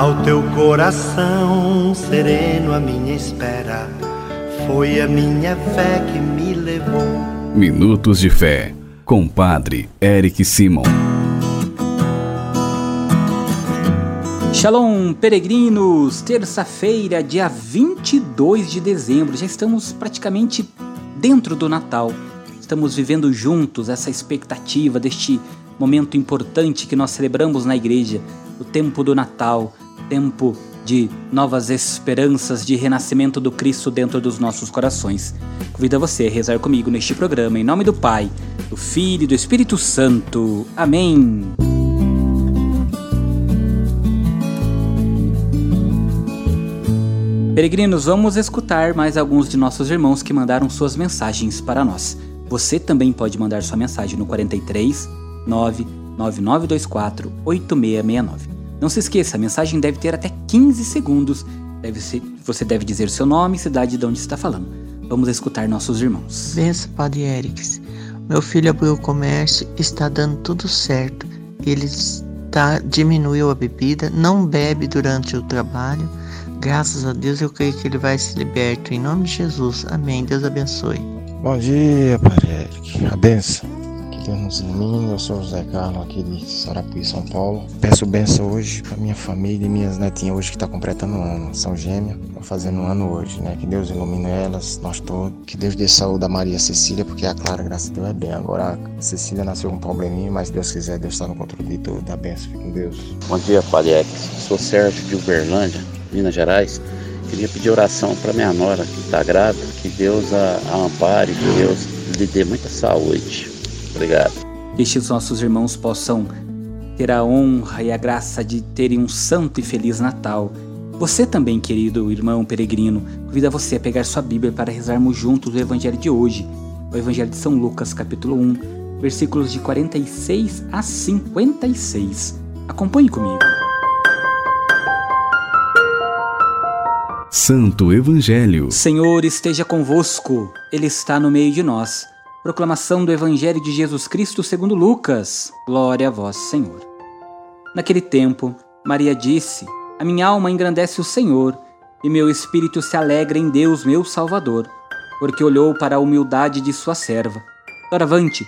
Ao teu coração sereno, a minha espera foi a minha fé que me levou. Minutos de Fé, com Padre Eric Simon. Shalom, peregrinos! Terça-feira, dia 22 de dezembro. Já estamos praticamente dentro do Natal. Estamos vivendo juntos essa expectativa deste momento importante que nós celebramos na igreja, o tempo do Natal, tempo de novas esperanças de renascimento do Cristo dentro dos nossos corações. Convido você a rezar comigo neste programa em nome do Pai, do Filho e do Espírito Santo. Amém. Peregrinos, vamos escutar mais alguns de nossos irmãos que mandaram suas mensagens para nós. Você também pode mandar sua mensagem no 43 99924 8669. Não se esqueça, a mensagem deve ter até 15 segundos. Deve ser, você deve dizer seu nome e cidade de onde está falando. Vamos escutar nossos irmãos. Benção, Padre Erics. Meu filho abriu o comércio, está dando tudo certo. Ele está, diminuiu a bebida, não bebe durante o trabalho Graças a Deus eu creio que ele vai se libertar. Em nome de Jesus. Amém. Deus abençoe. Bom dia, Padre Eric. A benção. Deus nos ilumine. Eu sou o José Carlos aqui de Sarapuí, São Paulo. Peço benção hoje para minha família e minhas netinhas hoje que está completando um ano. São gêmeas. Estão fazendo um ano hoje, né? Que Deus ilumine elas, nós todos. Que Deus dê saúde a Maria Cecília, porque a Clara, graças a Deus, é bem. Agora a Cecília nasceu com um probleminha, mas se Deus quiser, Deus está no controle de tudo. Dá benção. Fique com Deus. Bom dia, Padre. Sou Sérgio de Uberlândia. Minas Gerais. Queria pedir oração para minha nora que está grávida, que Deus a, a ampare, que Deus lhe dê muita saúde. Obrigado. Que estes nossos irmãos possam ter a honra e a graça de terem um santo e feliz Natal. Você também, querido irmão peregrino, convida você a pegar sua Bíblia para rezarmos juntos o Evangelho de hoje, o Evangelho de São Lucas, capítulo 1, versículos de 46 a 56. Acompanhe comigo. Santo Evangelho. Senhor esteja convosco, Ele está no meio de nós. Proclamação do Evangelho de Jesus Cristo segundo Lucas. Glória a vós, Senhor. Naquele tempo, Maria disse: A minha alma engrandece o Senhor, e meu espírito se alegra em Deus, meu Salvador, porque olhou para a humildade de sua serva. Doravante,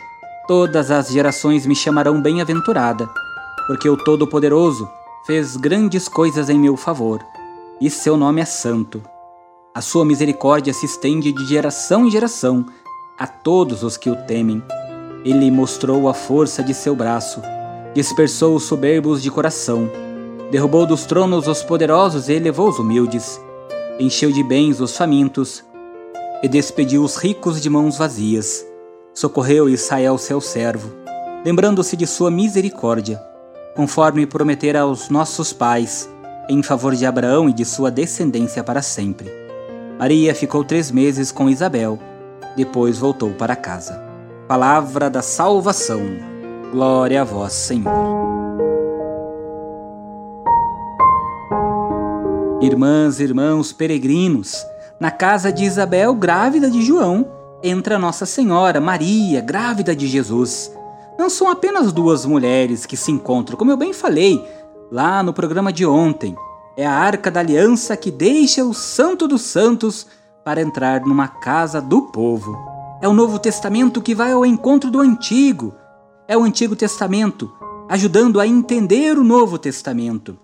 todas as gerações me chamarão bem-aventurada, porque o Todo-Poderoso fez grandes coisas em meu favor e seu nome é santo. A sua misericórdia se estende de geração em geração a todos os que o temem. Ele mostrou a força de seu braço, dispersou os soberbos de coração, derrubou dos tronos os poderosos e elevou os humildes, encheu de bens os famintos e despediu os ricos de mãos vazias. Socorreu Israel, seu servo, lembrando-se de sua misericórdia, conforme prometera aos nossos pais em favor de Abraão e de sua descendência para sempre. Maria ficou três meses com Isabel, depois voltou para casa. Palavra da salvação. Glória a vós, Senhor. Irmãs, irmãos, peregrinos, na casa de Isabel, grávida de João, entra Nossa Senhora, Maria, grávida de Jesus. Não são apenas duas mulheres que se encontram, como eu bem falei, lá no programa de ontem. É a arca da aliança que deixa o Santo dos Santos para entrar numa casa do povo. É o Novo Testamento que vai ao encontro do Antigo. É o Antigo Testamento ajudando a entender o Novo Testamento.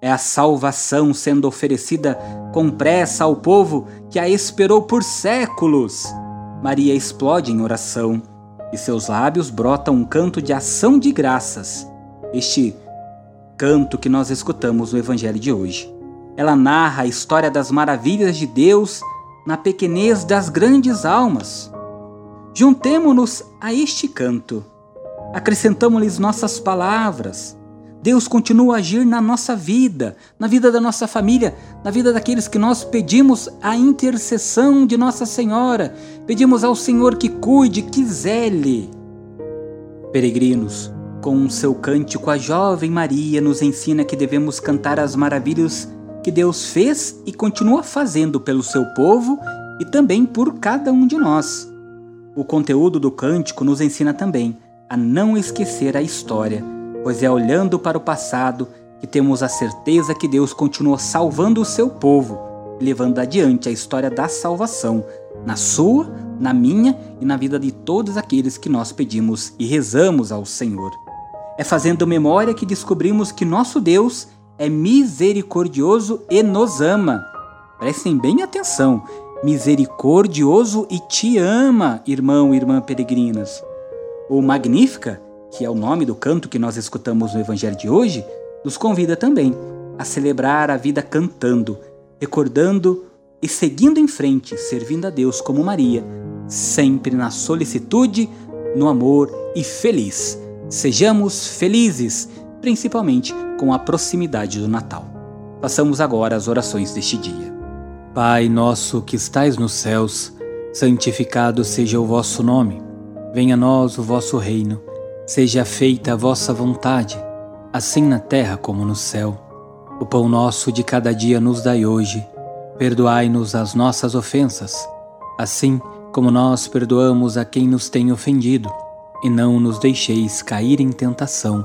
É a salvação sendo oferecida com pressa ao povo que a esperou por séculos. Maria explode em oração e seus lábios brotam um canto de ação de graças. Este canto que nós escutamos no Evangelho de hoje. Ela narra a história das maravilhas de Deus na pequenez das grandes almas. Juntemo-nos a este canto. Acrescentamos-lhes nossas palavras. Deus continua a agir na nossa vida, na vida da nossa família, na vida daqueles que nós pedimos a intercessão de Nossa Senhora, pedimos ao Senhor que cuide, que zele. Peregrinos, com seu cântico, a jovem Maria nos ensina que devemos cantar as maravilhas que Deus fez e continua fazendo pelo seu povo e também por cada um de nós. O conteúdo do cântico nos ensina também a não esquecer a história, pois é olhando para o passado que temos a certeza que Deus continua salvando o seu povo levando adiante a história da salvação, na sua, na minha e na vida de todos aqueles que nós pedimos e rezamos ao Senhor. É fazendo memória que descobrimos que nosso Deus é misericordioso e nos ama. Prestem bem atenção, misericordioso e te ama, irmão e irmã peregrinas. O Magnífica, que é o nome do canto que nós escutamos no Evangelho de hoje, nos convida também a celebrar a vida cantando, recordando e seguindo em frente, servindo a Deus como Maria, sempre na solicitude, no amor e feliz. Sejamos felizes, principalmente com a proximidade do Natal. Passamos agora as orações deste dia. Pai nosso que estais nos céus, santificado seja o vosso nome. Venha a nós o vosso reino. Seja feita a vossa vontade assim na terra como no céu. O pão nosso de cada dia nos dai hoje. Perdoai-nos as nossas ofensas, assim como nós perdoamos a quem nos tem ofendido. E não nos deixeis cair em tentação,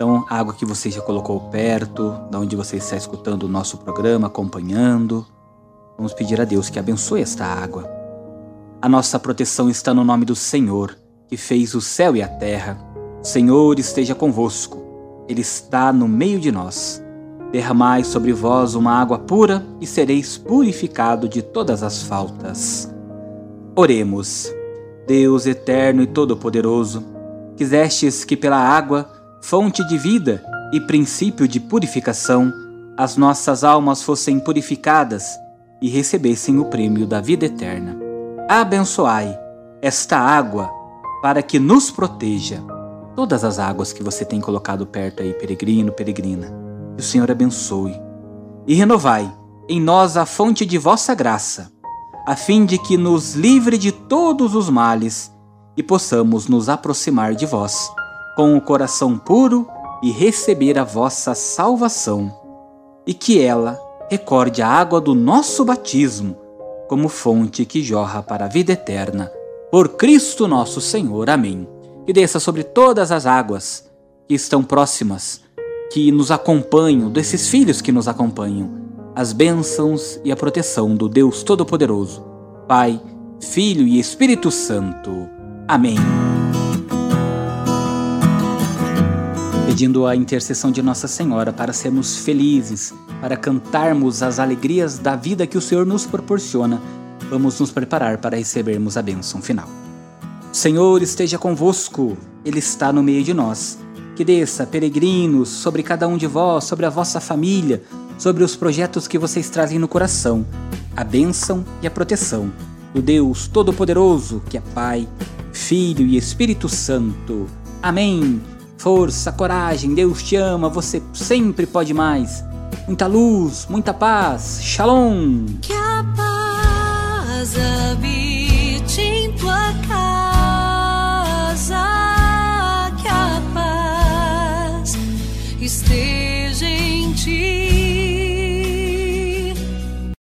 Então, a água que você já colocou perto, da onde você está escutando o nosso programa, acompanhando. Vamos pedir a Deus que abençoe esta água. A nossa proteção está no nome do Senhor, que fez o céu e a terra Senhor esteja convosco, Ele está no meio de nós. Derramai sobre vós uma água pura e sereis purificado de todas as faltas. Oremos. Deus eterno e todo-poderoso, quisestes que pela água, fonte de vida e princípio de purificação, as nossas almas fossem purificadas e recebessem o prêmio da vida eterna. Abençoai esta água para que nos proteja todas as águas que você tem colocado perto aí, peregrino, peregrina. Que o Senhor abençoe. E renovai em nós a fonte de vossa graça, a fim de que nos livre de todos os males e possamos nos aproximar de vós com o coração puro e receber a vossa salvação. E que ela recorde a água do nosso batismo como fonte que jorra para a vida eterna. Por Cristo nosso Senhor. Amém que desça sobre todas as águas que estão próximas, que nos acompanham, desses filhos que nos acompanham, as bênçãos e a proteção do Deus Todo-Poderoso, Pai, Filho e Espírito Santo. Amém. Pedindo a intercessão de Nossa Senhora para sermos felizes, para cantarmos as alegrias da vida que o Senhor nos proporciona, vamos nos preparar para recebermos a bênção final. Senhor esteja convosco, Ele está no meio de nós. Que desça, peregrinos, sobre cada um de vós, sobre a vossa família, sobre os projetos que vocês trazem no coração, a bênção e a proteção do Deus Todo-Poderoso, que é Pai, Filho e Espírito Santo. Amém. Força, coragem, Deus te ama, você sempre pode mais. Muita luz, muita paz. Shalom. Que a paz